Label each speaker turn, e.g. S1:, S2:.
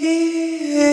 S1: here.